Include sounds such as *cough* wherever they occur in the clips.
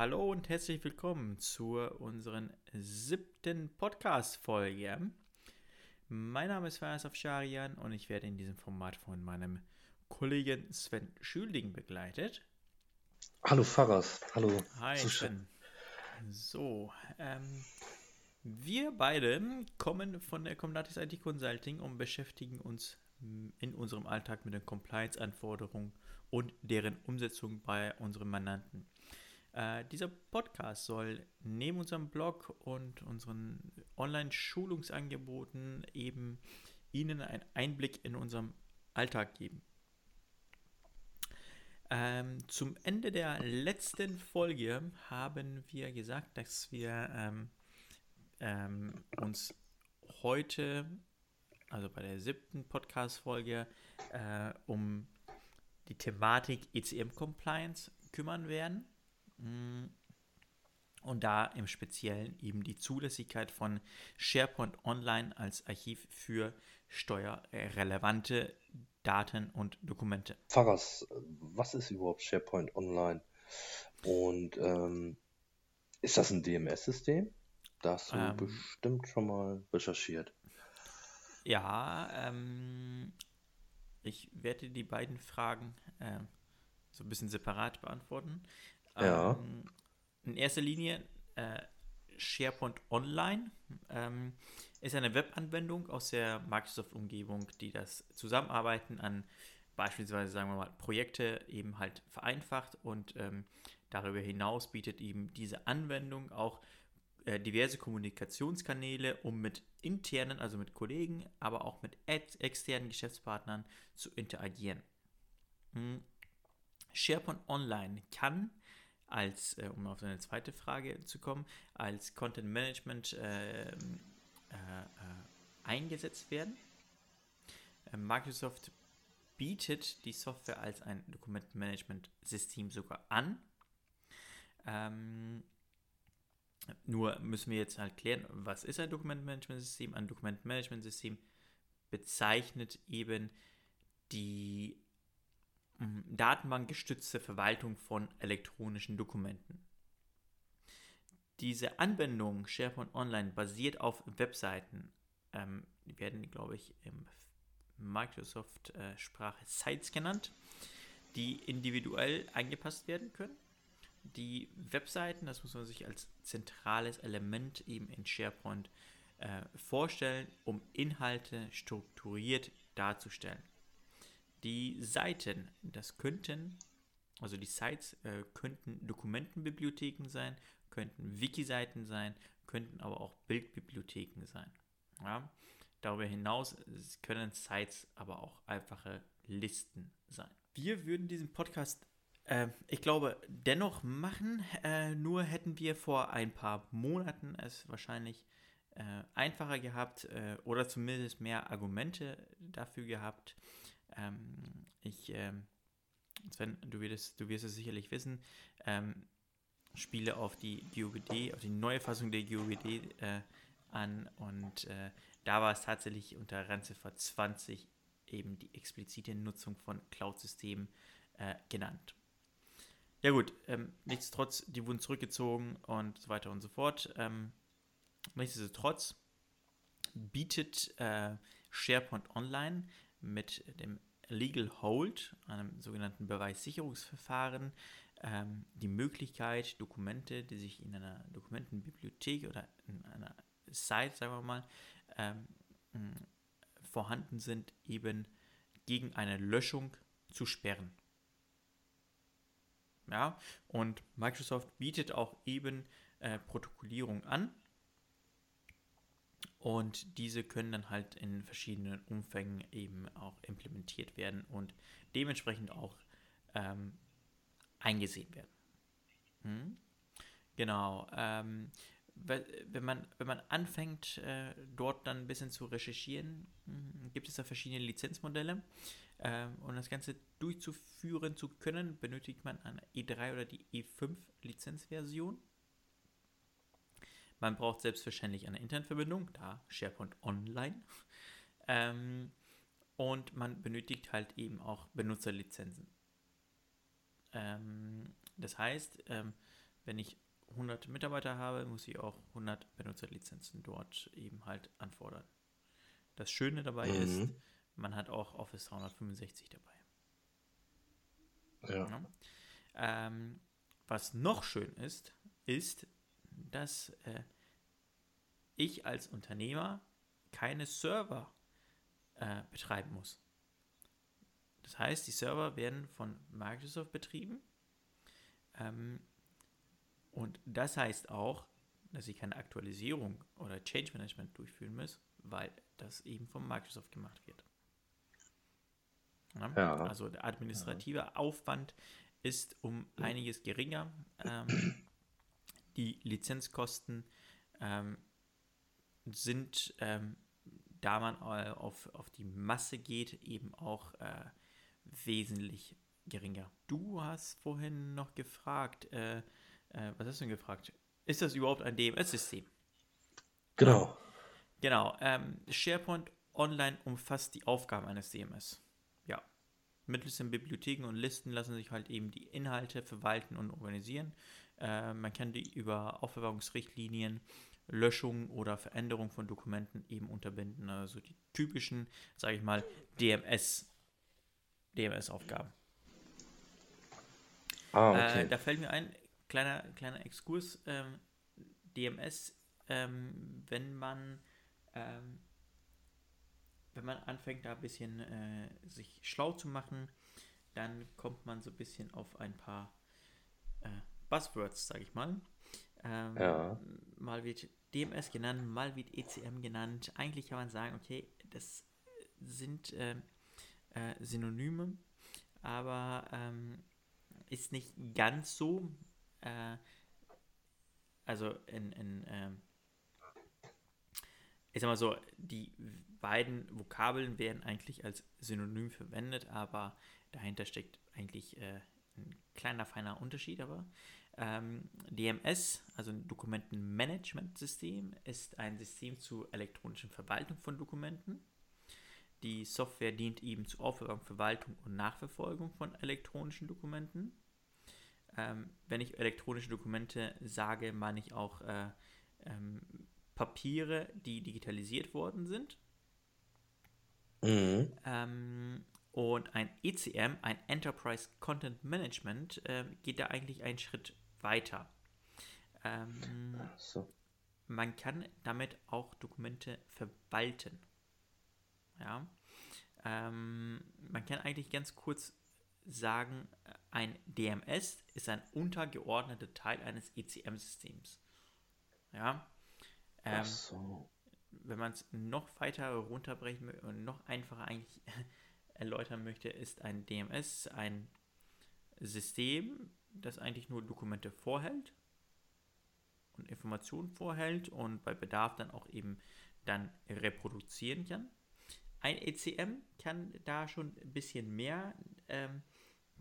hallo und herzlich willkommen zu unseren siebten Podcast-Folge. Mein Name ist Faras Afsharian und ich werde in diesem Format von meinem Kollegen Sven Schülding begleitet. Hallo Faras, hallo. Hi Sven. So, ähm, wir beide kommen von der Comdatis IT Consulting und beschäftigen uns in unserem Alltag mit den Compliance-Anforderungen und deren Umsetzung bei unseren Mandanten. Äh, dieser Podcast soll neben unserem Blog und unseren Online-Schulungsangeboten eben Ihnen einen Einblick in unserem Alltag geben. Ähm, zum Ende der letzten Folge haben wir gesagt, dass wir ähm, ähm, uns heute, also bei der siebten Podcast-Folge, äh, um die Thematik ECM Compliance kümmern werden. Mm. Und da im Speziellen eben die Zulässigkeit von SharePoint Online als Archiv für steuerrelevante Daten und Dokumente. Pfarrers, was ist überhaupt SharePoint Online? Und ähm, ist das ein DMS-System? Da hast du ähm, bestimmt schon mal recherchiert. Ja, ähm, ich werde die beiden Fragen äh, so ein bisschen separat beantworten. Ja. Ähm, in erster Linie äh, SharePoint Online ähm, ist eine Webanwendung aus der Microsoft-Umgebung, die das Zusammenarbeiten an beispielsweise, sagen wir mal, Projekte eben halt vereinfacht und ähm, darüber hinaus bietet eben diese Anwendung auch äh, diverse Kommunikationskanäle, um mit internen, also mit Kollegen, aber auch mit ex externen Geschäftspartnern zu interagieren. Hm. SharePoint Online kann als, äh, um auf eine zweite Frage zu kommen, als Content Management äh, äh, äh eingesetzt werden. Äh, Microsoft bietet die Software als ein Dokumentenmanagement-System sogar an. Ähm, nur müssen wir jetzt halt klären, was ist ein Dokumentenmanagement-System? Ein Dokumentenmanagement-System bezeichnet eben die. Datenbankgestützte Verwaltung von elektronischen Dokumenten. Diese Anwendung SharePoint Online basiert auf Webseiten. Ähm, die werden, glaube ich, im Microsoft-Sprache Sites genannt, die individuell angepasst werden können. Die Webseiten, das muss man sich als zentrales Element eben in SharePoint äh, vorstellen, um Inhalte strukturiert darzustellen. Die Seiten, das könnten, also die Sites äh, könnten Dokumentenbibliotheken sein, könnten Wiki-Seiten sein, könnten aber auch Bildbibliotheken sein. Ja? Darüber hinaus können Sites aber auch einfache Listen sein. Wir würden diesen Podcast, äh, ich glaube, dennoch machen, äh, nur hätten wir vor ein paar Monaten es wahrscheinlich äh, einfacher gehabt äh, oder zumindest mehr Argumente dafür gehabt, ähm, ich, ähm, Sven, du wirst, du wirst es sicherlich wissen, ähm, spiele auf die GUBD, auf die neue Fassung der GUBD äh, an und äh, da war es tatsächlich unter Randziffer 20 eben die explizite Nutzung von Cloud-Systemen äh, genannt. Ja gut, ähm, nichtsdestotrotz, die wurden zurückgezogen und so weiter und so fort. Ähm, nichtsdestotrotz bietet äh, SharePoint Online mit dem Legal Hold, einem sogenannten Beweissicherungsverfahren, ähm, die Möglichkeit, Dokumente, die sich in einer Dokumentenbibliothek oder in einer Site, sagen wir mal, ähm, vorhanden sind, eben gegen eine Löschung zu sperren. Ja, und Microsoft bietet auch eben äh, Protokollierung an. Und diese können dann halt in verschiedenen Umfängen eben auch implementiert werden und dementsprechend auch ähm, eingesehen werden. Hm? Genau. Ähm, wenn man, wenn man anfängt, äh, dort dann ein bisschen zu recherchieren, hm, gibt es da verschiedene Lizenzmodelle. Ähm, um das Ganze durchzuführen zu können, benötigt man eine E3 oder die E5 Lizenzversion. Man braucht selbstverständlich eine Internetverbindung, da SharePoint Online. Ähm, und man benötigt halt eben auch Benutzerlizenzen. Ähm, das heißt, ähm, wenn ich 100 Mitarbeiter habe, muss ich auch 100 Benutzerlizenzen dort eben halt anfordern. Das Schöne dabei mhm. ist, man hat auch Office 365 dabei. Ja. ja. Ähm, was noch schön ist, ist, dass äh, ich als Unternehmer keine Server äh, betreiben muss. Das heißt, die Server werden von Microsoft betrieben. Ähm, und das heißt auch, dass ich keine Aktualisierung oder Change Management durchführen muss, weil das eben von Microsoft gemacht wird. Ja? Ja. Also der administrative ja. Aufwand ist um einiges geringer. Ähm, *clears throat* die Lizenzkosten ähm, sind, ähm, da man auf, auf die Masse geht, eben auch äh, wesentlich geringer. Du hast vorhin noch gefragt, äh, äh, was hast du denn gefragt? Ist das überhaupt ein DMS-System? Genau. Genau. Ähm, SharePoint Online umfasst die Aufgaben eines DMS. Ja. Mittels den Bibliotheken und Listen lassen sich halt eben die Inhalte verwalten und organisieren. Äh, man kann die über Aufbewahrungsrichtlinien, Löschung oder Veränderung von Dokumenten eben unterbinden. Also die typischen, sage ich mal, DMS, DMS-Aufgaben. Ah, okay. Äh, da fällt mir ein kleiner, kleiner Exkurs. Ähm, DMS, ähm, wenn man ähm, wenn man anfängt, da ein bisschen äh, sich schlau zu machen, dann kommt man so ein bisschen auf ein paar äh, Buzzwords, sage ich mal. Ähm, ja. Mal wird DMS genannt, mal wird ECM genannt. Eigentlich kann man sagen, okay, das sind äh, äh, Synonyme, aber ähm, ist nicht ganz so. Äh, also in, in ähm, ich sag mal so, die beiden Vokabeln werden eigentlich als Synonym verwendet, aber dahinter steckt eigentlich äh, ein kleiner, feiner Unterschied. Aber ähm, DMS, also ein Dokumentenmanagementsystem, ist ein System zur elektronischen Verwaltung von Dokumenten. Die Software dient eben zur Aufbewahrung, Verwaltung und Nachverfolgung von elektronischen Dokumenten. Ähm, wenn ich elektronische Dokumente sage, meine ich auch äh, ähm, Papiere, die digitalisiert worden sind. Mhm. Ähm, und ein ECM, ein Enterprise Content Management, äh, geht da eigentlich einen Schritt weiter. Ähm, so. Man kann damit auch Dokumente verwalten. Ja. Ähm, man kann eigentlich ganz kurz sagen, ein DMS ist ein untergeordneter Teil eines ECM-Systems. Ja. Ähm, so. Wenn man es noch weiter runterbrechen und noch einfacher eigentlich *laughs* erläutern möchte, ist ein DMS ein System, das eigentlich nur Dokumente vorhält und Informationen vorhält und bei Bedarf dann auch eben dann reproduzieren kann. Ein ECM kann da schon ein bisschen mehr, ähm,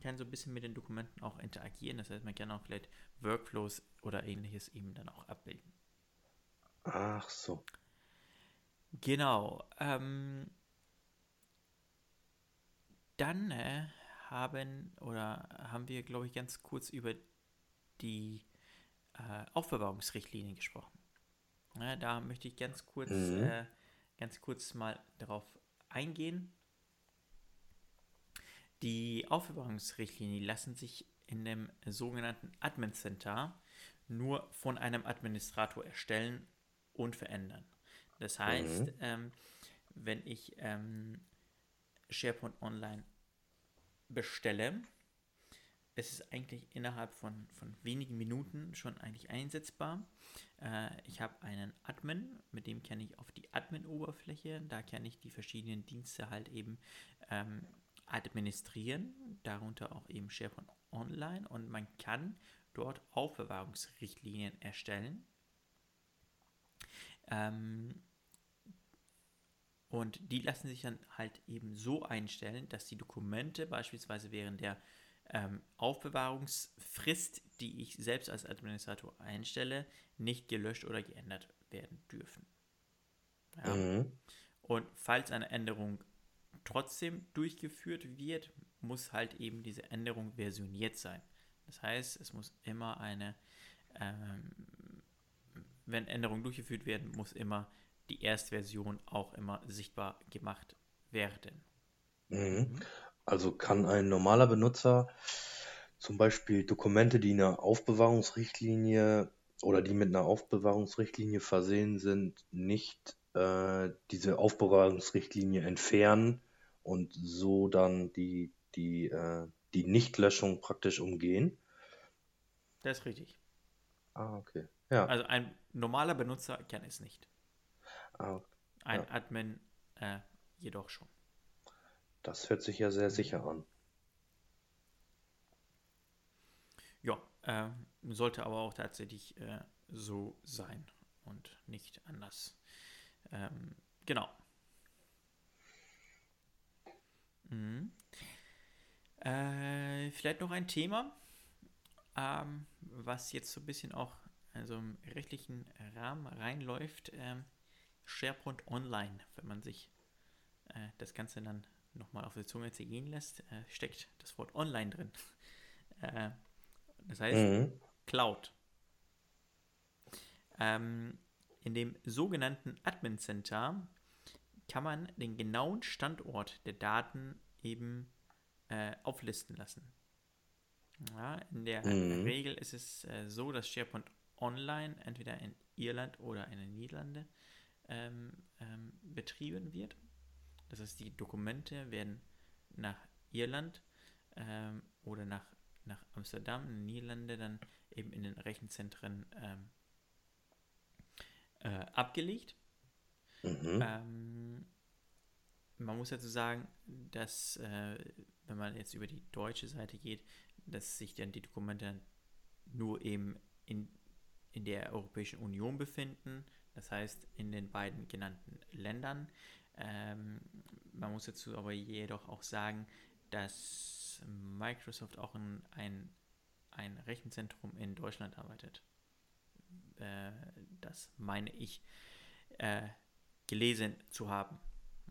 kann so ein bisschen mit den Dokumenten auch interagieren. Das heißt, man kann auch vielleicht Workflows oder ähnliches eben dann auch abbilden. Ach so. Genau. Ähm, dann äh, haben oder haben wir, glaube ich, ganz kurz über die äh, Aufbewahrungsrichtlinien gesprochen. Ja, da möchte ich ganz kurz, mhm. äh, ganz kurz mal darauf eingehen. Die Aufbewahrungsrichtlinien lassen sich in dem sogenannten Admin Center nur von einem Administrator erstellen und verändern. Das heißt, mhm. ähm, wenn ich ähm, SharePoint Online bestelle, ist es eigentlich innerhalb von, von wenigen Minuten schon eigentlich einsetzbar. Äh, ich habe einen Admin, mit dem kann ich auf die Admin-Oberfläche, da kann ich die verschiedenen Dienste halt eben ähm, administrieren, darunter auch eben SharePoint Online. Und man kann dort Aufbewahrungsrichtlinien erstellen. Ähm, und die lassen sich dann halt eben so einstellen, dass die Dokumente beispielsweise während der ähm, Aufbewahrungsfrist, die ich selbst als Administrator einstelle, nicht gelöscht oder geändert werden dürfen. Ja. Mhm. Und falls eine Änderung trotzdem durchgeführt wird, muss halt eben diese Änderung versioniert sein. Das heißt, es muss immer eine ähm, wenn Änderungen durchgeführt werden, muss immer die erste Version auch immer sichtbar gemacht werden. Mhm. Also kann ein normaler Benutzer zum Beispiel Dokumente, die eine Aufbewahrungsrichtlinie oder die mit einer Aufbewahrungsrichtlinie versehen sind, nicht äh, diese Aufbewahrungsrichtlinie entfernen und so dann die, die, äh, die Nichtlöschung praktisch umgehen. Das ist richtig. Ah, okay. Ja. Also ein normaler Benutzer kann es nicht. Ah, Ein ja. Admin äh, jedoch schon. Das hört sich ja sehr sicher an. Ja, äh, sollte aber auch tatsächlich äh, so sein und nicht anders. Ähm, genau. Mhm. Äh, vielleicht noch ein Thema, ähm, was jetzt so ein bisschen auch also im rechtlichen Rahmen reinläuft. Ähm, SharePoint Online, wenn man sich äh, das Ganze dann nochmal auf die Zunge zergehen lässt, äh, steckt das Wort Online drin. *laughs* Äh, das heißt Mhm. Cloud. Ähm, in dem sogenannten Admin Center kann man den genauen Standort der Daten eben äh, auflisten lassen. Ja, in der Mhm. Regel ist es äh, so, dass SharePoint Online entweder in Irland oder in den Niederlanden ähm, ähm, betrieben wird. Das heißt, die Dokumente werden nach Irland ähm, oder nach, nach Amsterdam, in den Niederlanden, dann eben in den Rechenzentren ähm, äh, abgelegt. Mhm. Ähm, man muss dazu sagen, dass, äh, wenn man jetzt über die deutsche Seite geht, dass sich dann die Dokumente nur eben in, in der Europäischen Union befinden, das heißt in den beiden genannten Ländern. Ähm, man muss dazu aber jedoch auch sagen, dass Microsoft auch in ein, ein Rechenzentrum in Deutschland arbeitet. Äh, das meine ich äh, gelesen zu haben.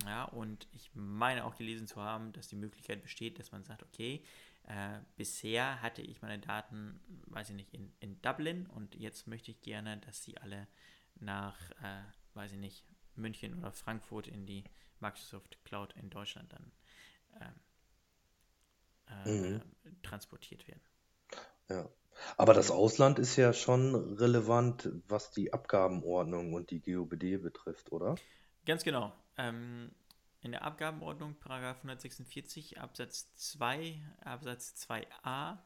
Ja, und ich meine auch gelesen zu haben, dass die Möglichkeit besteht, dass man sagt, okay, äh, bisher hatte ich meine Daten, weiß ich nicht, in, in Dublin und jetzt möchte ich gerne, dass sie alle nach, äh, weiß ich nicht, München oder Frankfurt in die Microsoft Cloud in Deutschland dann ähm, äh, transportiert werden. Ja. Aber das Ausland ist ja schon relevant, was die Abgabenordnung und die GOBD betrifft, oder? Ganz genau. Ähm, in der Abgabenordnung, Paragraph 146 Absatz 2, Absatz 2a,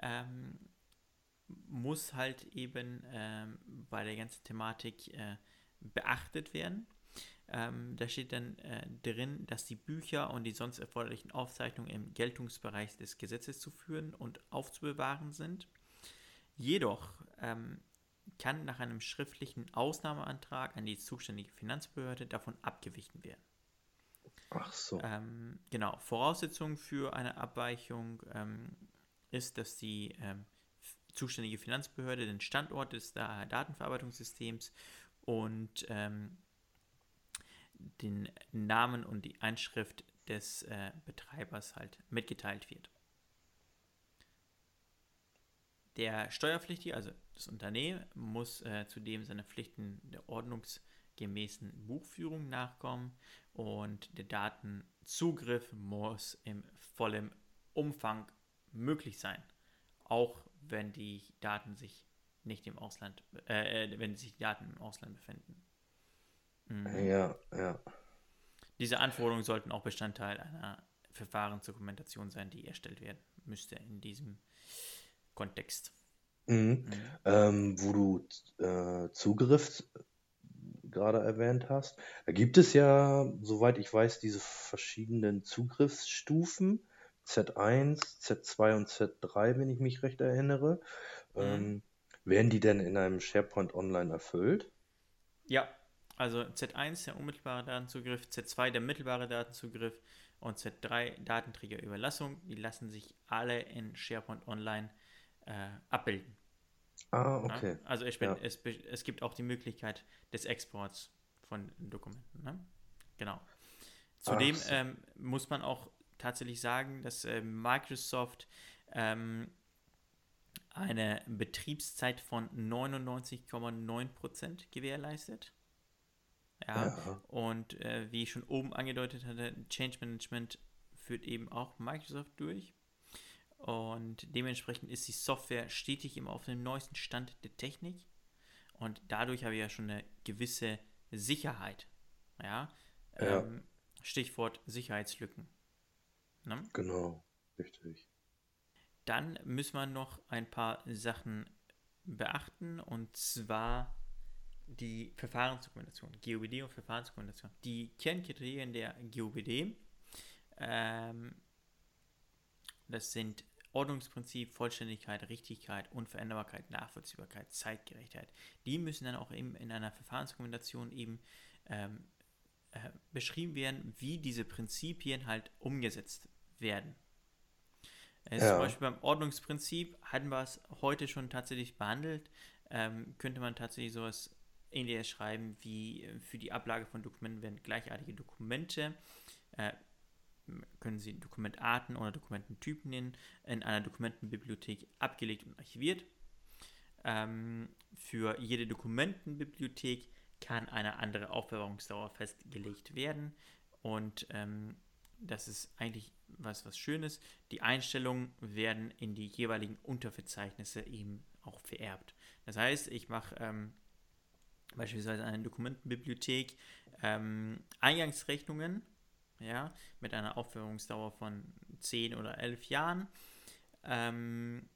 ähm, muss halt eben ähm, bei der ganzen Thematik äh, beachtet werden. Ähm, da steht dann äh, drin, dass die Bücher und die sonst erforderlichen Aufzeichnungen im Geltungsbereich des Gesetzes zu führen und aufzubewahren sind. Jedoch ähm, kann nach einem schriftlichen Ausnahmeantrag an die zuständige Finanzbehörde davon abgewichen werden. Ach so. Ähm, genau, Voraussetzung für eine Abweichung ähm, ist, dass die ähm, zuständige Finanzbehörde den Standort des Da- Datenverarbeitungssystems und ähm, den Namen und die Einschrift des äh, Betreibers halt mitgeteilt wird. Der Steuerpflichtige, also das Unternehmen, muss äh, zudem seine Pflichten der ordnungsgemäßen Buchführung nachkommen und der Datenzugriff muss im vollen Umfang möglich sein, auch wenn die Daten sich nicht im Ausland, äh, äh, wenn sich die Daten im Ausland befinden. Mhm. Ja, ja. Diese Anforderungen sollten auch Bestandteil einer Verfahrensdokumentation sein, die erstellt werden müsste in diesem Kontext. Mhm. Ähm, wo du äh, Zugriff gerade erwähnt hast, da gibt es ja, soweit ich weiß, diese verschiedenen Zugriffsstufen. Z1, Z2 und Z3, wenn ich mich recht erinnere. Ähm, werden die denn in einem SharePoint Online erfüllt? Ja, also Z1 der unmittelbare Datenzugriff, Z2 der mittelbare Datenzugriff und Z3 Datenträgerüberlassung. Die lassen sich alle in SharePoint Online äh, abbilden. Ah, Ja? okay. Also es, Ja. es, es gibt auch die Möglichkeit des Exports von Dokumenten. Ne? Genau. Zudem so. ähm, muss man auch tatsächlich sagen, dass äh, Microsoft ähm, eine Betriebszeit von 99,9% gewährleistet. Ja, ja. und äh, wie ich schon oben angedeutet hatte, Change Management führt eben auch Microsoft durch. Und dementsprechend ist die Software stetig immer auf dem neuesten Stand der Technik. Und dadurch habe ich ja schon eine gewisse Sicherheit. Ja. ja. Ähm, Stichwort Sicherheitslücken. Ne? Genau, richtig. Dann müssen wir noch ein paar Sachen beachten und zwar die Verfahrensdokumentation, GOBD und Verfahrensdokumentation. Die Kernkriterien der GOBD, ähm, das sind Ordnungsprinzip, Vollständigkeit, Richtigkeit, Unveränderbarkeit, Nachvollziehbarkeit, Zeitgerechtheit. Die müssen dann auch eben in einer Verfahrensdokumentation eben ähm, äh, beschrieben werden, wie diese Prinzipien halt umgesetzt werden. ja. Zum Beispiel beim Ordnungsprinzip hatten wir es heute schon tatsächlich behandelt. Ähm, könnte man tatsächlich sowas ähnliches schreiben wie äh, für die Ablage von Dokumenten werden gleichartige Dokumente. Äh, können Sie Dokumentarten oder Dokumententypen nennen, in einer Dokumentenbibliothek abgelegt und archiviert. Ähm, für jede Dokumentenbibliothek kann eine andere Aufbewahrungsdauer festgelegt werden und ähm, das ist eigentlich was, was Schönes. Die Einstellungen werden in die jeweiligen Unterverzeichnisse eben auch vererbt. Das heißt, ich mache ähm, beispielsweise eine Dokumentenbibliothek ähm, Eingangsrechnungen ja, mit einer Aufbewahrungsdauer von 10 oder 11 Jahren ähm,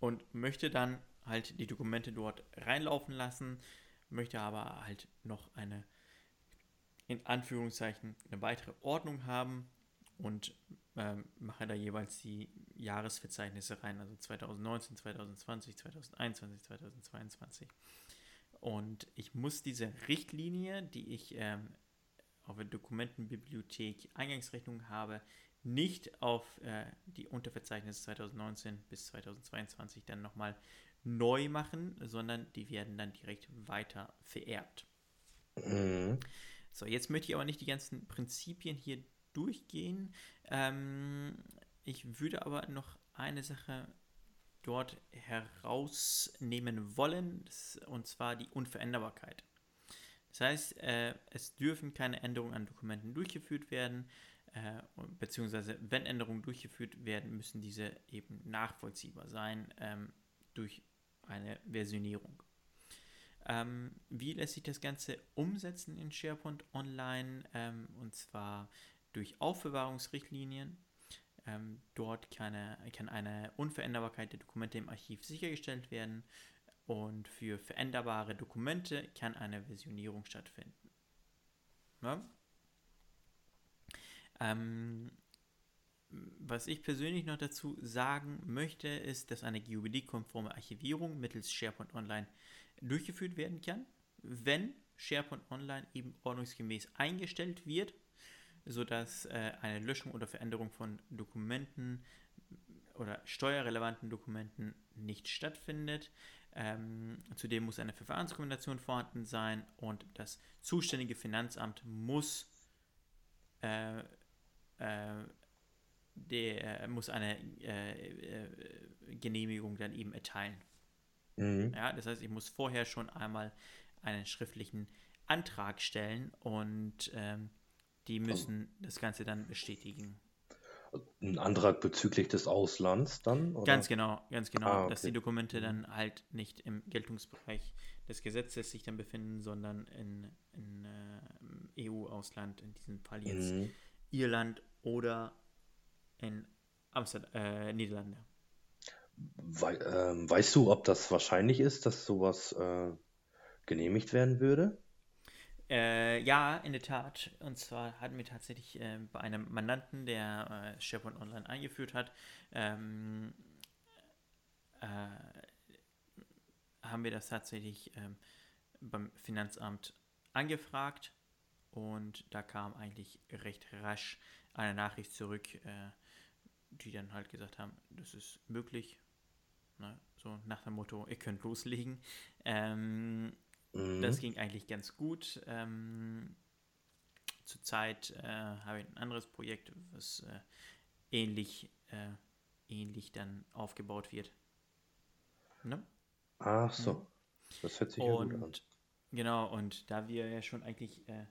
und möchte dann halt die Dokumente dort reinlaufen lassen, möchte aber halt noch eine in Anführungszeichen eine weitere Ordnung haben und ähm, mache da jeweils die Jahresverzeichnisse rein, also 2019, 2020, 2021, 2022. Und ich muss diese Richtlinie, die ich ähm, auf der Dokumentenbibliothek Eingangsrechnung habe, nicht auf äh, die Unterverzeichnisse 2019 bis 2022 dann nochmal neu machen, sondern die werden dann direkt weiter vererbt. Mhm. So, jetzt möchte ich aber nicht die ganzen Prinzipien hier durchgehen. Ähm, ich würde aber noch eine Sache dort herausnehmen wollen, und zwar die Unveränderbarkeit. Das heißt, äh, es dürfen keine Änderungen an Dokumenten durchgeführt werden, äh, beziehungsweise wenn Änderungen durchgeführt werden, müssen diese eben nachvollziehbar sein ähm, durch eine Versionierung. Ähm, wie lässt sich das Ganze umsetzen in SharePoint Online? Ähm, und zwar durch Aufbewahrungsrichtlinien. Ähm, dort kann eine, kann eine Unveränderbarkeit der Dokumente im Archiv sichergestellt werden und für veränderbare Dokumente kann eine Versionierung stattfinden. Ja? Was ich persönlich noch dazu sagen möchte, ist, dass eine GUBD-konforme Archivierung mittels SharePoint Online durchgeführt werden kann, wenn SharePoint Online eben ordnungsgemäß eingestellt wird, sodass äh, eine Löschung oder Veränderung von Dokumenten oder steuerrelevanten Dokumenten nicht stattfindet. Ähm, zudem muss eine Verfahrensdokumentation vorhanden sein und das zuständige Finanzamt muss, äh, äh, der, muss eine äh, äh, Genehmigung dann eben erteilen. Mhm. Ja, das heißt, ich muss vorher schon einmal einen schriftlichen Antrag stellen und ähm, die müssen das Ganze dann bestätigen. Ein Antrag bezüglich des Auslands dann? Oder? Ganz genau, ganz genau, ah, okay. dass die Dokumente dann halt nicht im Geltungsbereich des Gesetzes sich dann befinden, sondern in, in äh, EU-Ausland, in diesem Fall jetzt mhm. Irland oder in Amsterdam, äh, Niederlande. We äh, weißt du, ob das wahrscheinlich ist, dass sowas äh, genehmigt werden würde? Äh, ja, in der Tat. Und zwar hatten wir tatsächlich äh, bei einem Mandanten, der äh, SharePoint Online eingeführt hat, ähm, äh, haben wir das tatsächlich ähm, beim Finanzamt angefragt und da kam eigentlich recht rasch eine Nachricht zurück, äh, die dann halt gesagt haben, das ist möglich. Ne? So nach dem Motto, ihr könnt loslegen. Ähm, Mhm. Das ging eigentlich ganz gut. Ähm, zurzeit äh, habe ich ein anderes Projekt, was äh, ähnlich, äh, ähnlich dann aufgebaut wird. Ne? Ach so. Mhm. Das hört sich und, ja gut an. Genau, und da wir ja schon eigentlich äh,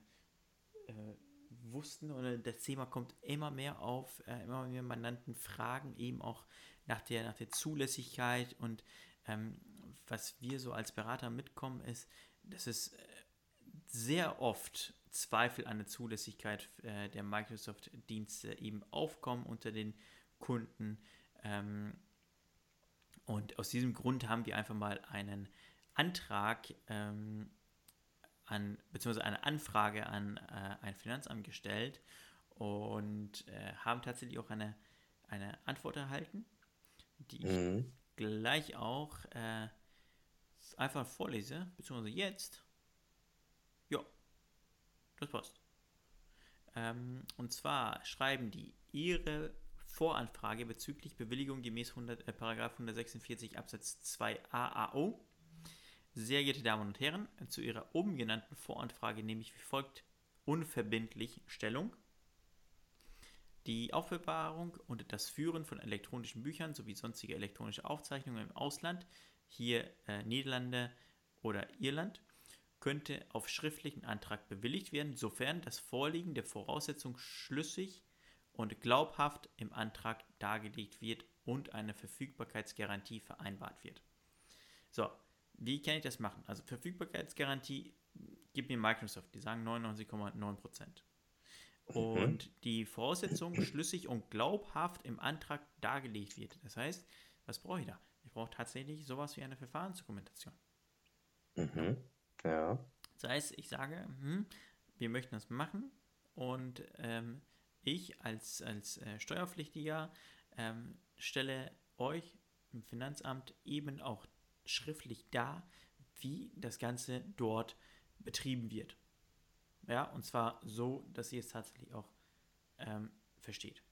äh, wussten, und das Thema kommt immer mehr auf, äh, immer mehr Mandanten fragen eben auch nach der, nach der Zulässigkeit und ähm, was wir so als Berater mitkommen, ist, dass es äh, sehr oft Zweifel an der Zulässigkeit äh, der Microsoft-Dienste eben aufkommen unter den Kunden. Ähm, und aus diesem Grund haben wir einfach mal einen Antrag ähm, an, beziehungsweise eine Anfrage an äh, ein Finanzamt gestellt und äh, haben tatsächlich auch eine, eine Antwort erhalten, die ich mhm. gleich auch äh, einfach vorlese, beziehungsweise jetzt. Ja, das passt. Ähm, und zwar schreiben die ihre Voranfrage bezüglich Bewilligung gemäß 100, äh, 146 Absatz 2 AAO sehr geehrte Damen und Herren, zu Ihrer oben genannten Voranfrage nehme ich wie folgt unverbindlich Stellung. Die Aufbewahrung und das Führen von elektronischen Büchern sowie sonstige elektronische Aufzeichnungen im Ausland, hier äh, Niederlande oder Irland, könnte auf schriftlichen Antrag bewilligt werden, sofern das Vorliegen der Voraussetzung schlüssig und glaubhaft im Antrag dargelegt wird und eine Verfügbarkeitsgarantie vereinbart wird. So, wie kann ich das machen? Also Verfügbarkeitsgarantie gibt mir Microsoft, die sagen 99,9%. Mhm. Und mhm. die Voraussetzung schlüssig und glaubhaft im Antrag dargelegt wird. Das heißt, was brauche ich da? Ich brauche tatsächlich sowas wie eine Verfahrensdokumentation. Mhm. Ja. Das heißt, ich sage, hm, wir möchten das machen und ähm, ich als, als äh, Steuerpflichtiger ähm, stelle euch im Finanzamt eben auch schriftlich da, wie das Ganze dort betrieben wird. Ja, und zwar so, dass ihr es tatsächlich auch ähm, versteht.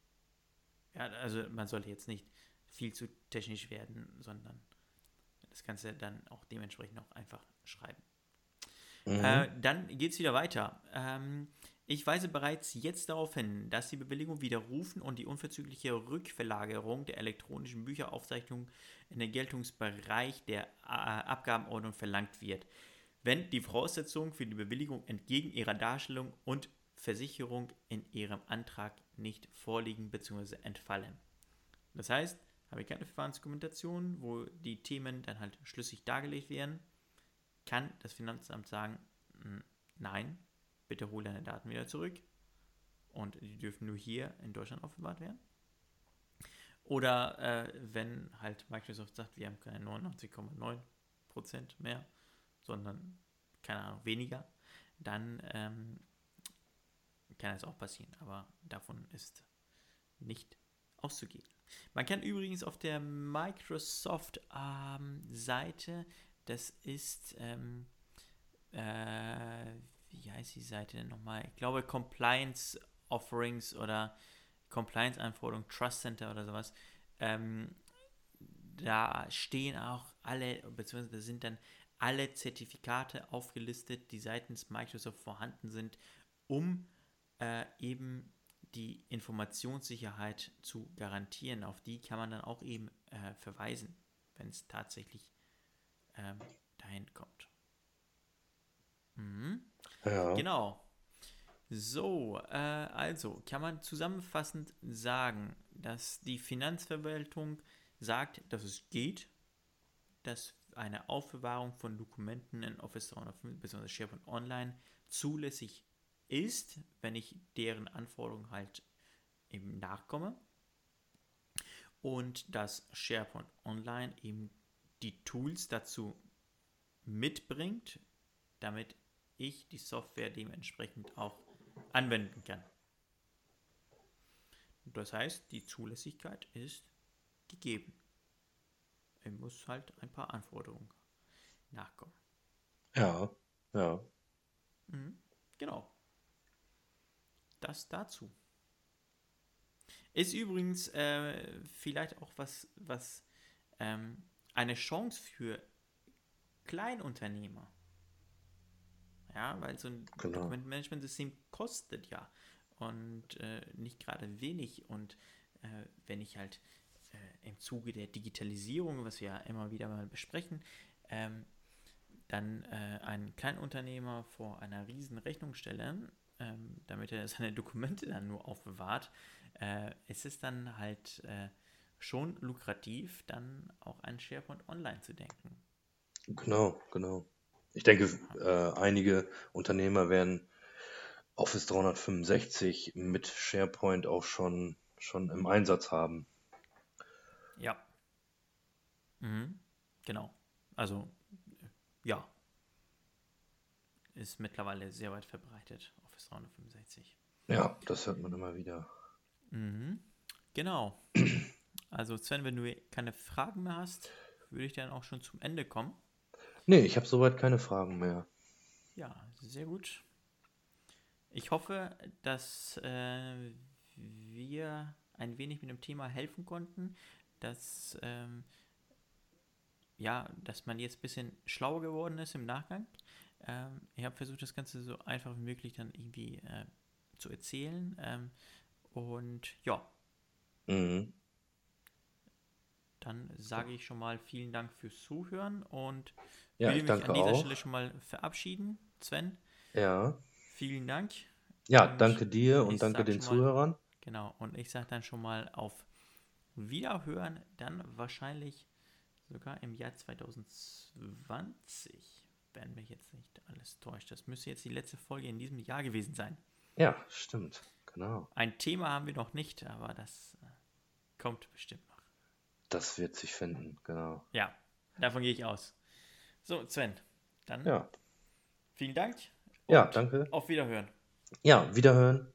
Ja, also man sollte jetzt nicht viel zu technisch werden, sondern das Ganze dann auch dementsprechend auch einfach schreiben. Mhm. Äh, dann geht es wieder weiter. Ähm, ich weise bereits jetzt darauf hin, dass die Bewilligung widerrufen und die unverzügliche Rückverlagerung der elektronischen Bücheraufzeichnung in den Geltungsbereich der äh, Abgabenordnung verlangt wird, wenn die Voraussetzungen für die Bewilligung entgegen ihrer Darstellung und Versicherung in ihrem Antrag nicht vorliegen bzw. entfallen. Das heißt, habe ich keine Verfahrensdokumentation, wo die Themen dann halt schlüssig dargelegt werden, kann das Finanzamt sagen, hm, nein, bitte hol deine Daten wieder zurück und die dürfen nur hier in Deutschland aufbewahrt werden. Oder äh, wenn halt Microsoft sagt, wir haben keine 99,9% mehr, sondern keine Ahnung, weniger, dann ähm, kann es auch passieren. Aber davon ist nicht auszugehen. Man kann übrigens auf der Microsoft-Seite, ähm, das ist, ähm, äh, wie heißt die Seite denn nochmal? Ich glaube Compliance Offerings oder Compliance-Anforderungen, Trust Center oder sowas. Ähm, da stehen auch alle, beziehungsweise sind dann alle Zertifikate aufgelistet, die seitens Microsoft vorhanden sind, um äh, eben die Informationssicherheit zu garantieren. Auf die kann man dann auch eben äh, verweisen, wenn es tatsächlich ähm, dahin kommt. Mhm. Ja. Genau. So, äh, also kann man zusammenfassend sagen, dass die Finanzverwaltung sagt, dass es geht, dass eine Aufbewahrung von Dokumenten in Office 305 bzw. SharePoint Online zulässig ist, wenn ich deren Anforderungen halt eben nachkomme. Und dass SharePoint Online eben die Tools dazu mitbringt, damit ich die Software dementsprechend auch anwenden kann. Das heißt, die Zulässigkeit ist gegeben. Er muss halt ein paar Anforderungen nachkommen. Ja, ja. Mhm, genau. Das dazu. Ist übrigens äh, vielleicht auch was, was ähm, eine Chance für Kleinunternehmer. Ja, weil so ein genau. Dokumentenmanagementsystem kostet ja und äh, nicht gerade wenig. Und äh, wenn ich halt äh, im Zuge der Digitalisierung, was wir ja immer wieder mal besprechen, ähm, dann äh, ein Kleinunternehmer vor einer riesen Rechnung stellen, ähm, damit er *laughs* seine Dokumente dann nur aufbewahrt, äh, ist es dann halt äh, schon lukrativ, dann auch an SharePoint Online zu denken. Genau, genau. Ich denke, äh, einige Unternehmer werden Office 365 mit SharePoint auch schon, schon im Einsatz haben. Ja. Mhm. Genau. Also, ja. Ist mittlerweile sehr weit verbreitet, Office 365. Ja, das hört man immer wieder. Mhm. Genau. *clears throat* Also, Sven, wenn du keine Fragen mehr hast, würde ich dann auch schon zum Ende kommen. Nee, ich habe soweit keine Fragen mehr. Ja, sehr gut. Ich hoffe, dass äh, wir ein wenig mit dem Thema helfen konnten, dass, ähm, ja, dass man jetzt ein bisschen schlauer geworden ist im Nachgang. Ähm, ich habe versucht, das Ganze so einfach wie möglich dann irgendwie äh, zu erzählen. Ähm, und ja. Mhm. Dann sage ich schon mal vielen Dank fürs Zuhören und ja, will mich an dieser auch. Stelle schon mal verabschieden. Sven. Ja. Vielen Dank. Ja, und danke dir und danke den Zuhörern. Mal, genau, und ich sage dann schon mal auf Wiederhören, dann wahrscheinlich sogar im Jahr 2020, wenn mich jetzt nicht alles täuscht. Das müsste jetzt die letzte Folge in diesem Jahr gewesen sein. Ja, stimmt, genau. Ein Thema haben wir noch nicht, aber das äh, kommt bestimmt noch. Das wird sich finden, genau. Ja, davon gehe ich aus. So, Sven, dann ja. vielen Dank. Ja, danke. Auf Wiederhören. Ja, Wiederhören.